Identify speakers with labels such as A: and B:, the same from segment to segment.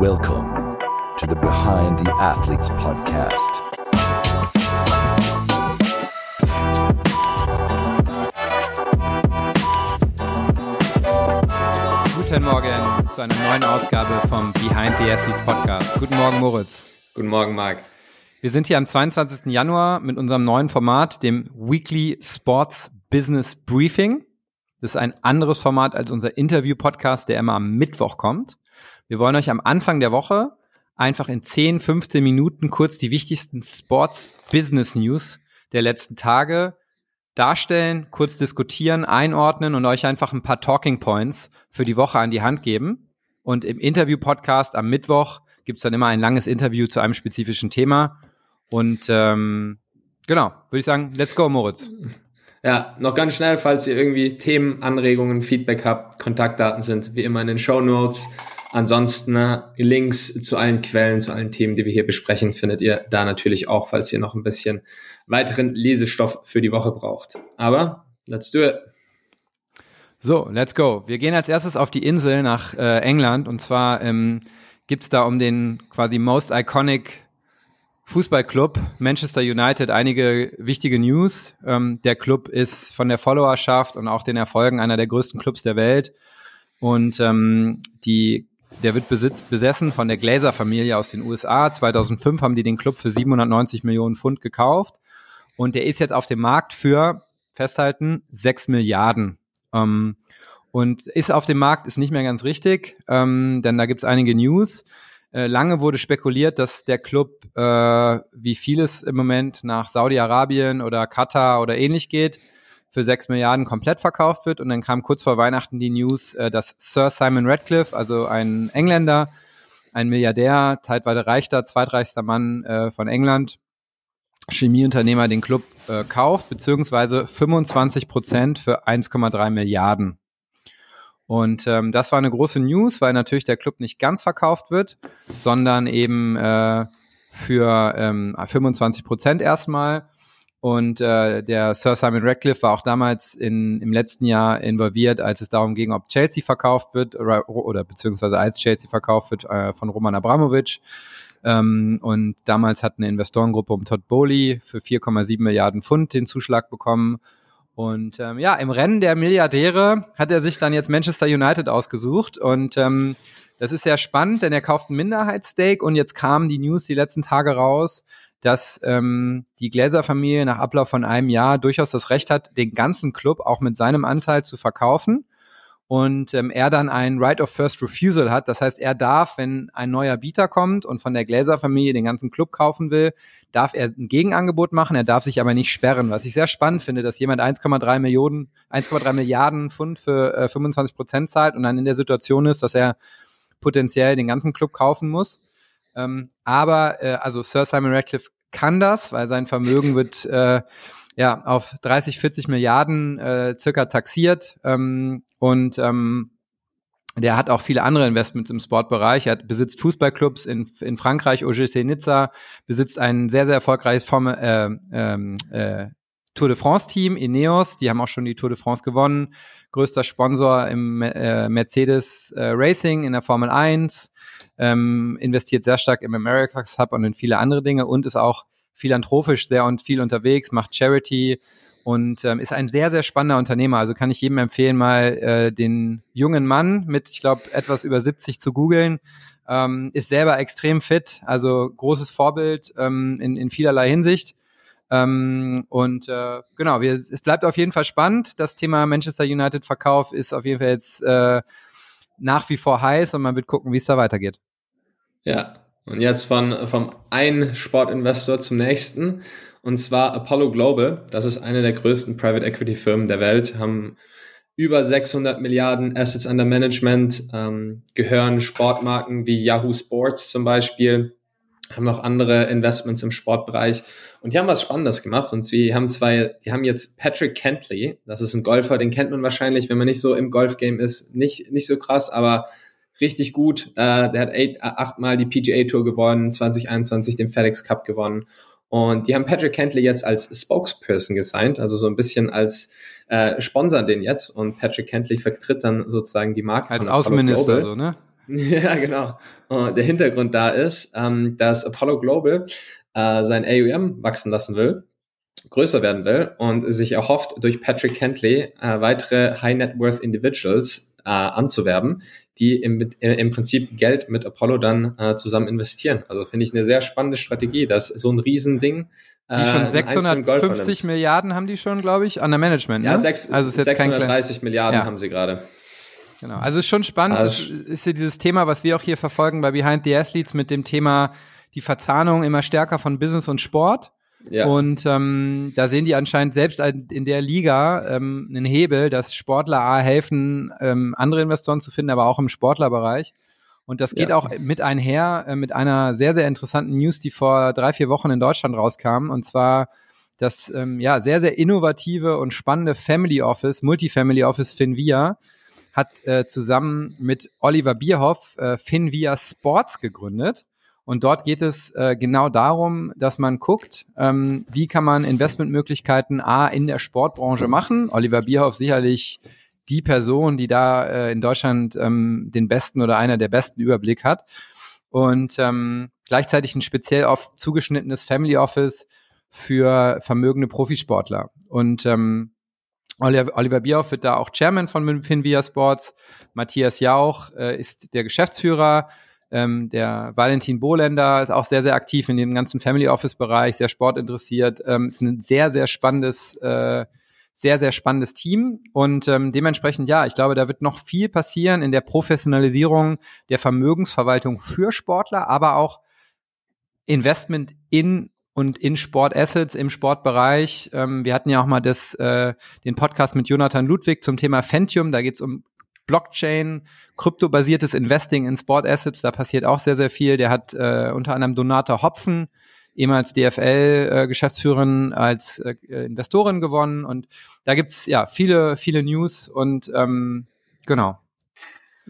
A: Welcome to the Behind the Athletes podcast.
B: Guten Morgen zu einer neuen Ausgabe vom Behind the Athletes Podcast. Guten Morgen, Moritz.
C: Guten Morgen, Marc.
B: Wir sind hier am 22. Januar mit unserem neuen Format, dem Weekly Sports Business Briefing. Das ist ein anderes Format als unser Interview-Podcast, der immer am Mittwoch kommt. Wir wollen euch am Anfang der Woche einfach in 10, 15 Minuten kurz die wichtigsten Sports Business News der letzten Tage darstellen, kurz diskutieren, einordnen und euch einfach ein paar Talking Points für die Woche an die Hand geben. Und im Interview-Podcast am Mittwoch gibt's dann immer ein langes Interview zu einem spezifischen Thema. Und ähm, genau, würde ich sagen, let's go, Moritz.
C: Ja, noch ganz schnell, falls ihr irgendwie Themen, Anregungen, Feedback habt, Kontaktdaten sind wie immer in den Show Notes. Ansonsten äh, Links zu allen Quellen, zu allen Themen, die wir hier besprechen, findet ihr da natürlich auch, falls ihr noch ein bisschen weiteren Lesestoff für die Woche braucht. Aber let's do it.
B: So, let's go. Wir gehen als erstes auf die Insel nach äh, England und zwar ähm, gibt da um den quasi most iconic Fußballclub Manchester United einige wichtige News. Ähm, der Club ist von der Followerschaft und auch den Erfolgen einer der größten Clubs der Welt und ähm, die der wird besitz, besessen von der Glazer-Familie aus den USA. 2005 haben die den Club für 790 Millionen Pfund gekauft. Und der ist jetzt auf dem Markt für, festhalten, 6 Milliarden. Ähm, und ist auf dem Markt, ist nicht mehr ganz richtig, ähm, denn da gibt's einige News. Äh, lange wurde spekuliert, dass der Club, äh, wie vieles im Moment, nach Saudi-Arabien oder Katar oder ähnlich geht für 6 Milliarden komplett verkauft wird. Und dann kam kurz vor Weihnachten die News, äh, dass Sir Simon Radcliffe, also ein Engländer, ein Milliardär, teilweise reichter, zweitreichster Mann äh, von England, Chemieunternehmer den Club äh, kauft, beziehungsweise 25 Prozent für 1,3 Milliarden. Und ähm, das war eine große News, weil natürlich der Club nicht ganz verkauft wird, sondern eben äh, für ähm, 25 Prozent erstmal. Und äh, der Sir Simon Radcliffe war auch damals in, im letzten Jahr involviert, als es darum ging, ob Chelsea verkauft wird oder, oder beziehungsweise als Chelsea verkauft wird äh, von Roman Abramovic. Ähm, und damals hat eine Investorengruppe um Todd Bowley für 4,7 Milliarden Pfund den Zuschlag bekommen. Und ähm, ja, im Rennen der Milliardäre hat er sich dann jetzt Manchester United ausgesucht. Und ähm, das ist sehr spannend, denn er kauft ein Minderheitsstake und jetzt kamen die News die letzten Tage raus, dass ähm, die Gläser-Familie nach Ablauf von einem Jahr durchaus das Recht hat, den ganzen Club auch mit seinem Anteil zu verkaufen. Und ähm, er dann ein Right of First Refusal hat. Das heißt, er darf, wenn ein neuer Bieter kommt und von der Gläser-Familie den ganzen Club kaufen will, darf er ein Gegenangebot machen. Er darf sich aber nicht sperren. Was ich sehr spannend finde, dass jemand 1,3 Millionen, 1,3 Milliarden Pfund für äh, 25 Prozent zahlt und dann in der Situation ist, dass er potenziell den ganzen Club kaufen muss. Ähm, aber äh, also Sir Simon Radcliffe kann das, weil sein Vermögen wird äh, ja auf 30, 40 Milliarden äh, circa taxiert ähm, und ähm, der hat auch viele andere Investments im Sportbereich. Er besitzt Fußballclubs in, in Frankreich, OGC Nizza, besitzt ein sehr, sehr erfolgreiches Formel, äh, ähm, äh, Tour de France Team, Ineos, die haben auch schon die Tour de France gewonnen. Größter Sponsor im äh, Mercedes äh, Racing in der Formel 1 ähm, investiert sehr stark im America's Hub und in viele andere Dinge und ist auch philanthropisch sehr und viel unterwegs, macht Charity und ähm, ist ein sehr, sehr spannender Unternehmer. Also kann ich jedem empfehlen, mal äh, den jungen Mann mit, ich glaube, etwas über 70 zu googeln. Ähm, ist selber extrem fit, also großes Vorbild ähm, in, in vielerlei Hinsicht. Ähm, und äh, genau, wir, es bleibt auf jeden Fall spannend. Das Thema Manchester United Verkauf ist auf jeden Fall jetzt äh, nach wie vor heiß und man wird gucken, wie es da weitergeht.
C: Ja, und jetzt von, vom einen Sportinvestor zum nächsten. Und zwar Apollo Global. Das ist eine der größten Private Equity Firmen der Welt, haben über 600 Milliarden Assets under Management, ähm, gehören Sportmarken wie Yahoo Sports zum Beispiel, haben noch andere Investments im Sportbereich und die haben was Spannendes gemacht und sie haben zwei, die haben jetzt Patrick Kentley, das ist ein Golfer, den kennt man wahrscheinlich, wenn man nicht so im Golfgame ist, nicht, nicht so krass, aber richtig gut. Äh, der hat eight, äh, achtmal die PGA Tour gewonnen, 2021 den FedEx Cup gewonnen. Und die haben Patrick Kentley jetzt als Spokesperson gesigned, also so ein bisschen als äh, Sponsor den jetzt. Und Patrick Kentley vertritt dann sozusagen die Marke.
B: Als Außenminister, so, ne?
C: Ja, genau. Und der Hintergrund da ist, ähm, dass Apollo Global äh, sein AUM wachsen lassen will, größer werden will und sich erhofft, durch Patrick Kentley äh, weitere High Net Worth Individuals äh, anzuwerben, die im, äh, im Prinzip Geld mit Apollo dann äh, zusammen investieren. Also finde ich eine sehr spannende Strategie, dass so ein Riesending
B: die schon äh, 650 Milliarden haben die schon, glaube ich, an der Management.
C: Ne? Ja, sechs, also ist jetzt 630 Milliarden ja. haben sie gerade.
B: Genau. Also ist schon spannend. Also das ist ja dieses Thema, was wir auch hier verfolgen bei Behind the Athletes mit dem Thema die Verzahnung immer stärker von Business und Sport. Ja. Und ähm, da sehen die anscheinend selbst in der Liga ähm, einen Hebel, dass Sportler A helfen, ähm, andere Investoren zu finden, aber auch im Sportlerbereich. Und das geht ja. auch mit einher äh, mit einer sehr, sehr interessanten News, die vor drei, vier Wochen in Deutschland rauskam. Und zwar das ähm, ja sehr, sehr innovative und spannende Family Office, Multifamily Office Finvia, hat äh, zusammen mit Oliver Bierhoff äh, Finvia Sports gegründet. Und dort geht es äh, genau darum, dass man guckt, ähm, wie kann man Investmentmöglichkeiten A in der Sportbranche machen. Oliver Bierhoff sicherlich die Person, die da äh, in Deutschland ähm, den besten oder einer der besten Überblick hat. Und ähm, gleichzeitig ein speziell auf zugeschnittenes Family Office für vermögende Profisportler. Und ähm, Oliver, Bierhoff wird da auch Chairman von Finvia Sports. Matthias Jauch äh, ist der Geschäftsführer. Ähm, der Valentin Bohländer ist auch sehr, sehr aktiv in dem ganzen Family Office Bereich, sehr sportinteressiert. Ähm, ist ein sehr, sehr spannendes, äh, sehr, sehr spannendes Team. Und ähm, dementsprechend, ja, ich glaube, da wird noch viel passieren in der Professionalisierung der Vermögensverwaltung für Sportler, aber auch Investment in und in Sportassets im Sportbereich. Ähm, wir hatten ja auch mal das, äh, den Podcast mit Jonathan Ludwig zum Thema Fentium. Da geht es um Blockchain, kryptobasiertes Investing in Sportassets. Da passiert auch sehr, sehr viel. Der hat äh, unter anderem Donata Hopfen, ehemals DFL-Geschäftsführerin, äh, als äh, Investorin gewonnen. Und da gibt's ja viele, viele News und ähm, genau.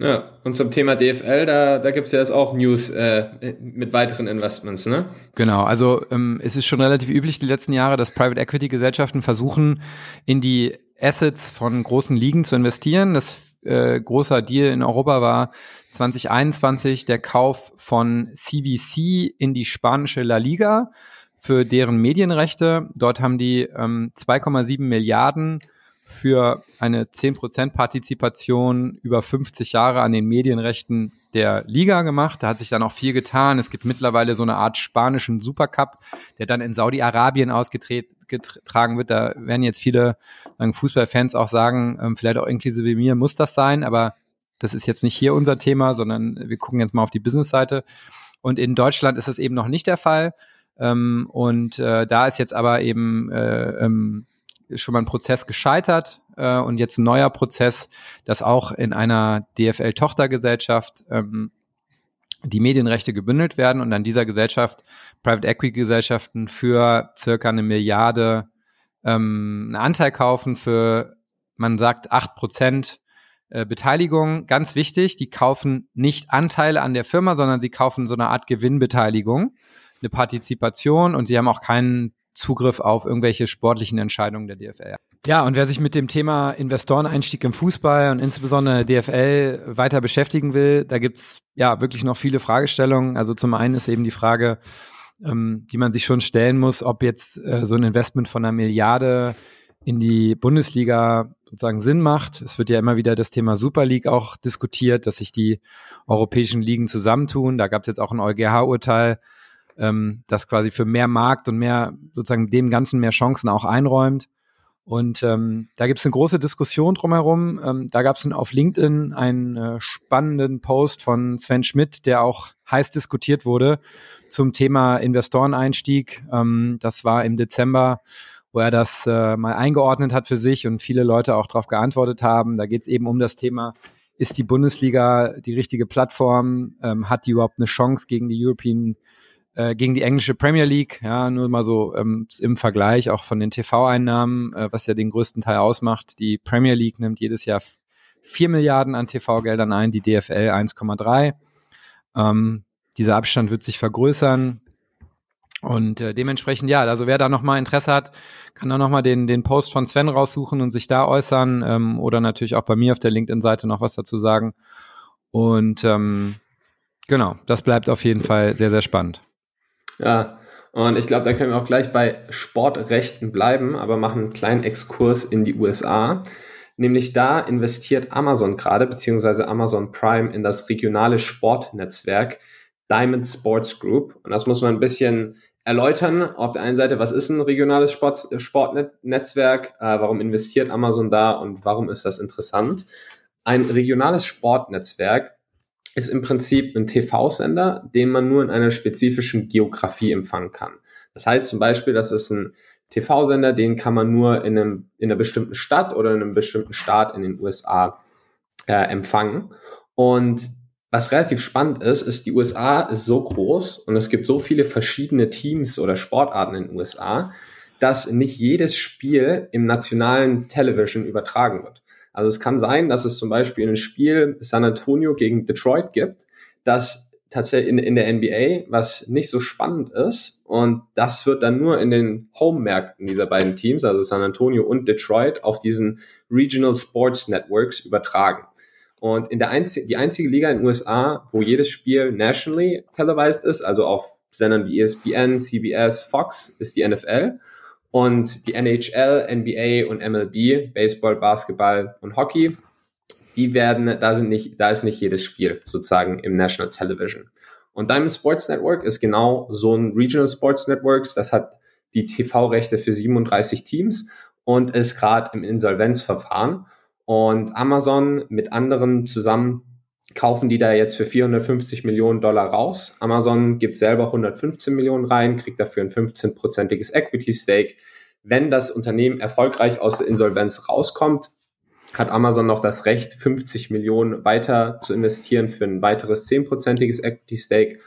C: Ja, und zum Thema DFL, da, da gibt es ja jetzt auch News äh, mit weiteren Investments, ne?
B: Genau, also ähm, es ist schon relativ üblich die letzten Jahre, dass Private Equity Gesellschaften versuchen, in die Assets von großen Ligen zu investieren. Das äh, großer Deal in Europa war 2021 der Kauf von CVC in die spanische La Liga für deren Medienrechte. Dort haben die ähm, 2,7 Milliarden für eine 10% Partizipation über 50 Jahre an den Medienrechten der Liga gemacht. Da hat sich dann auch viel getan. Es gibt mittlerweile so eine Art spanischen Supercup, der dann in Saudi-Arabien ausgetragen wird. Da werden jetzt viele Fußballfans auch sagen, ähm, vielleicht auch inklusive mir muss das sein, aber das ist jetzt nicht hier unser Thema, sondern wir gucken jetzt mal auf die Business-Seite. Und in Deutschland ist das eben noch nicht der Fall. Ähm, und äh, da ist jetzt aber eben äh, ähm, ist schon mal ein Prozess gescheitert äh, und jetzt ein neuer Prozess, dass auch in einer DFL-Tochtergesellschaft ähm, die Medienrechte gebündelt werden und an dieser Gesellschaft Private Equity Gesellschaften für circa eine Milliarde ähm, einen Anteil kaufen für, man sagt, acht Prozent äh, Beteiligung. Ganz wichtig, die kaufen nicht Anteile an der Firma, sondern sie kaufen so eine Art Gewinnbeteiligung, eine Partizipation und sie haben auch keinen Zugriff auf irgendwelche sportlichen Entscheidungen der DFL. Ja, und wer sich mit dem Thema Investoreneinstieg im Fußball und insbesondere der DFL weiter beschäftigen will, da gibt's ja wirklich noch viele Fragestellungen. Also zum einen ist eben die Frage, ähm, die man sich schon stellen muss, ob jetzt äh, so ein Investment von einer Milliarde in die Bundesliga sozusagen Sinn macht. Es wird ja immer wieder das Thema Super League auch diskutiert, dass sich die europäischen Ligen zusammentun. Da gab es jetzt auch ein EuGH-Urteil, ähm, das quasi für mehr Markt und mehr sozusagen dem Ganzen mehr Chancen auch einräumt. Und ähm, da gibt es eine große Diskussion drumherum. Ähm, da gab es auf LinkedIn einen äh, spannenden Post von Sven Schmidt, der auch heiß diskutiert wurde zum Thema Investoreneinstieg. Ähm, das war im Dezember, wo er das äh, mal eingeordnet hat für sich und viele Leute auch darauf geantwortet haben. Da geht es eben um das Thema, ist die Bundesliga die richtige Plattform? Ähm, hat die überhaupt eine Chance gegen die European äh, gegen die englische Premier League, ja, nur mal so ähm, im Vergleich auch von den TV-Einnahmen, äh, was ja den größten Teil ausmacht. Die Premier League nimmt jedes Jahr vier Milliarden an TV-Geldern ein, die DFL 1,3. Ähm, dieser Abstand wird sich vergrößern. Und äh, dementsprechend, ja, also wer da nochmal Interesse hat, kann da nochmal den, den Post von Sven raussuchen und sich da äußern ähm, oder natürlich auch bei mir auf der LinkedIn-Seite noch was dazu sagen. Und ähm, genau, das bleibt auf jeden Fall sehr, sehr spannend.
C: Ja, und ich glaube, da können wir auch gleich bei Sportrechten bleiben, aber machen einen kleinen Exkurs in die USA. Nämlich da investiert Amazon gerade, beziehungsweise Amazon Prime in das regionale Sportnetzwerk Diamond Sports Group. Und das muss man ein bisschen erläutern. Auf der einen Seite, was ist ein regionales Sport, Sportnetzwerk? Äh, warum investiert Amazon da und warum ist das interessant? Ein regionales Sportnetzwerk ist im Prinzip ein TV-Sender, den man nur in einer spezifischen Geografie empfangen kann. Das heißt zum Beispiel, das ist ein TV-Sender, den kann man nur in, einem, in einer bestimmten Stadt oder in einem bestimmten Staat in den USA äh, empfangen. Und was relativ spannend ist, ist, die USA ist so groß und es gibt so viele verschiedene Teams oder Sportarten in den USA, dass nicht jedes Spiel im nationalen Television übertragen wird. Also es kann sein, dass es zum Beispiel ein Spiel San Antonio gegen Detroit gibt, das tatsächlich in, in der NBA, was nicht so spannend ist. Und das wird dann nur in den Home-Märkten dieser beiden Teams, also San Antonio und Detroit, auf diesen Regional Sports Networks übertragen. Und in der einzige, die einzige Liga in den USA, wo jedes Spiel nationally televised ist, also auf Sendern wie ESPN, CBS, Fox, ist die NFL. Und die NHL, NBA und MLB, Baseball, Basketball und Hockey, die werden, da sind nicht, da ist nicht jedes Spiel sozusagen im National Television. Und Diamond Sports Network ist genau so ein Regional Sports Networks. Das hat die TV-Rechte für 37 Teams und ist gerade im Insolvenzverfahren. Und Amazon mit anderen zusammen kaufen die da jetzt für 450 Millionen Dollar raus. Amazon gibt selber 115 Millionen rein, kriegt dafür ein 15-prozentiges Equity Stake. Wenn das Unternehmen erfolgreich aus der Insolvenz rauskommt, hat Amazon noch das Recht, 50 Millionen weiter zu investieren für ein weiteres 10-prozentiges Equity Stake.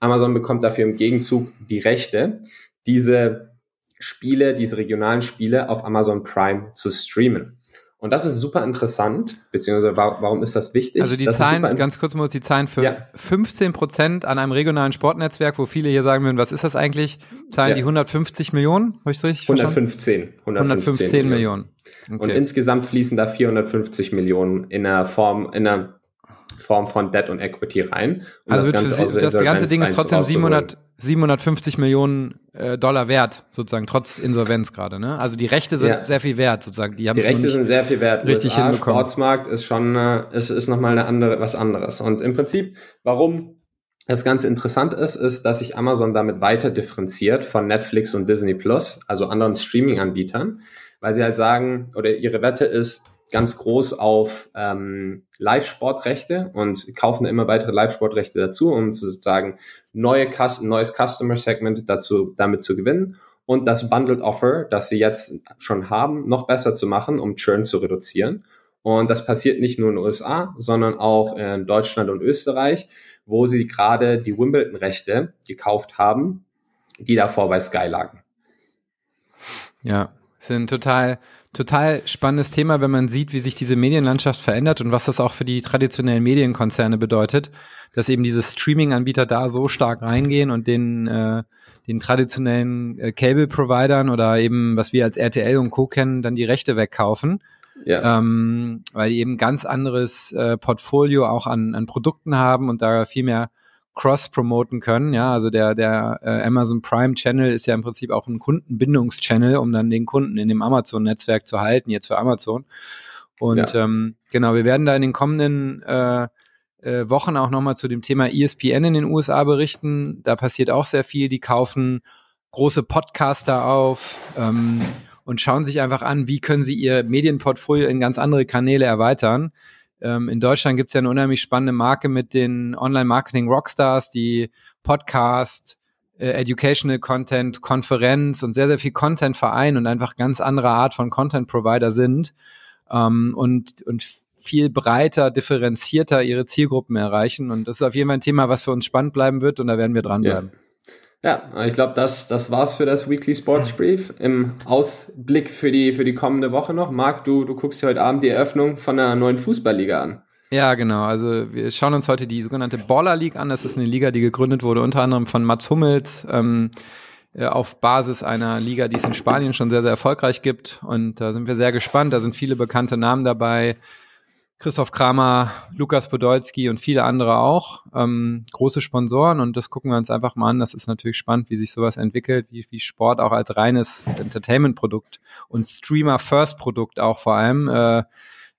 C: Amazon bekommt dafür im Gegenzug die Rechte, diese Spiele, diese regionalen Spiele auf Amazon Prime zu streamen. Und das ist super interessant, beziehungsweise warum ist das wichtig?
B: Also die
C: das
B: Zahlen, ganz kurz muss die Zahlen für ja. 15 Prozent an einem regionalen Sportnetzwerk, wo viele hier sagen würden, was ist das eigentlich? Zahlen ja. die 150 Millionen?
C: Habe ich richtig 115.
B: 115, 115 Millionen.
C: Millionen. Okay. Und insgesamt fließen da 450 Millionen in einer Form, in einer Form von Debt und Equity rein.
B: Um also das, ganze, Sie, das ganze Ding ist trotzdem 700, 750 Millionen äh, Dollar wert, sozusagen, trotz Insolvenz gerade. Ne? Also die Rechte sind ja. sehr viel wert, sozusagen.
C: Die, die Rechte sind sehr viel wert.
B: Richtig USA, hinbekommen.
C: Sportsmarkt ist schon, äh, ist, ist nochmal eine andere, was anderes. Und im Prinzip, warum das Ganze interessant ist, ist, dass sich Amazon damit weiter differenziert von Netflix und Disney Plus, also anderen Streaming-Anbietern, weil sie halt sagen, oder ihre Wette ist, ganz groß auf ähm, Live-Sportrechte und kaufen immer weitere Live-Sportrechte dazu, um sozusagen neue neues Customer-Segment dazu damit zu gewinnen und das Bundled Offer, das sie jetzt schon haben, noch besser zu machen, um Churn zu reduzieren. Und das passiert nicht nur in den USA, sondern auch in Deutschland und Österreich, wo sie gerade die Wimbledon-Rechte gekauft haben, die davor bei Sky lagen.
B: Ja, sind total total spannendes Thema, wenn man sieht, wie sich diese Medienlandschaft verändert und was das auch für die traditionellen Medienkonzerne bedeutet, dass eben diese Streaming-Anbieter da so stark reingehen und den, äh, den traditionellen äh, Cable-Providern oder eben, was wir als RTL und Co. kennen, dann die Rechte wegkaufen. Ja. Ähm, weil die eben ganz anderes äh, Portfolio auch an, an Produkten haben und da viel mehr cross-promoten können. Ja, also der, der äh, Amazon Prime Channel ist ja im Prinzip auch ein Kundenbindungschannel, um dann den Kunden in dem Amazon-Netzwerk zu halten, jetzt für Amazon. Und ja. ähm, genau, wir werden da in den kommenden äh, äh, Wochen auch nochmal zu dem Thema ESPN in den USA berichten. Da passiert auch sehr viel. Die kaufen große Podcaster auf ähm, und schauen sich einfach an, wie können sie ihr Medienportfolio in ganz andere Kanäle erweitern. Ähm, in Deutschland gibt es ja eine unheimlich spannende Marke mit den Online-Marketing-Rockstars, die Podcast, äh, Educational Content, Konferenz und sehr, sehr viel Content vereinen und einfach ganz andere Art von Content-Provider sind ähm, und, und viel breiter, differenzierter ihre Zielgruppen erreichen. Und das ist auf jeden Fall ein Thema, was für uns spannend bleiben wird und da werden wir dranbleiben.
C: Ja. Ja, ich glaube, das, das war's für das Weekly Sports Brief. Im Ausblick für die, für die kommende Woche noch. Marc, du, du guckst dir heute Abend die Eröffnung von einer neuen Fußballliga an.
B: Ja, genau. Also wir schauen uns heute die sogenannte Baller League an. Das ist eine Liga, die gegründet wurde unter anderem von Mats Hummels ähm, äh, auf Basis einer Liga, die es in Spanien schon sehr, sehr erfolgreich gibt. Und da sind wir sehr gespannt. Da sind viele bekannte Namen dabei. Christoph Kramer, Lukas Podolski und viele andere auch. Ähm, große Sponsoren und das gucken wir uns einfach mal an. Das ist natürlich spannend, wie sich sowas entwickelt, wie, wie Sport auch als reines Entertainment-Produkt und Streamer-First-Produkt auch vor allem äh,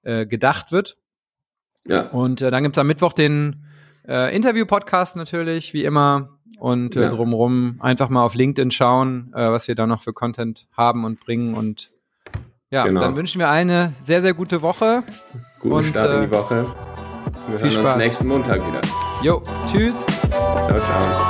B: äh, gedacht wird. Ja. Und äh, dann gibt's am Mittwoch den äh, Interview-Podcast natürlich, wie immer. Und äh, ja. drumherum einfach mal auf LinkedIn schauen, äh, was wir da noch für Content haben und bringen. Und ja, genau. dann wünschen wir eine sehr, sehr gute Woche.
C: Guten und, Start in die äh, Woche. Wir hören Spaß. uns nächsten Montag wieder.
B: Jo, tschüss. Ciao, ciao.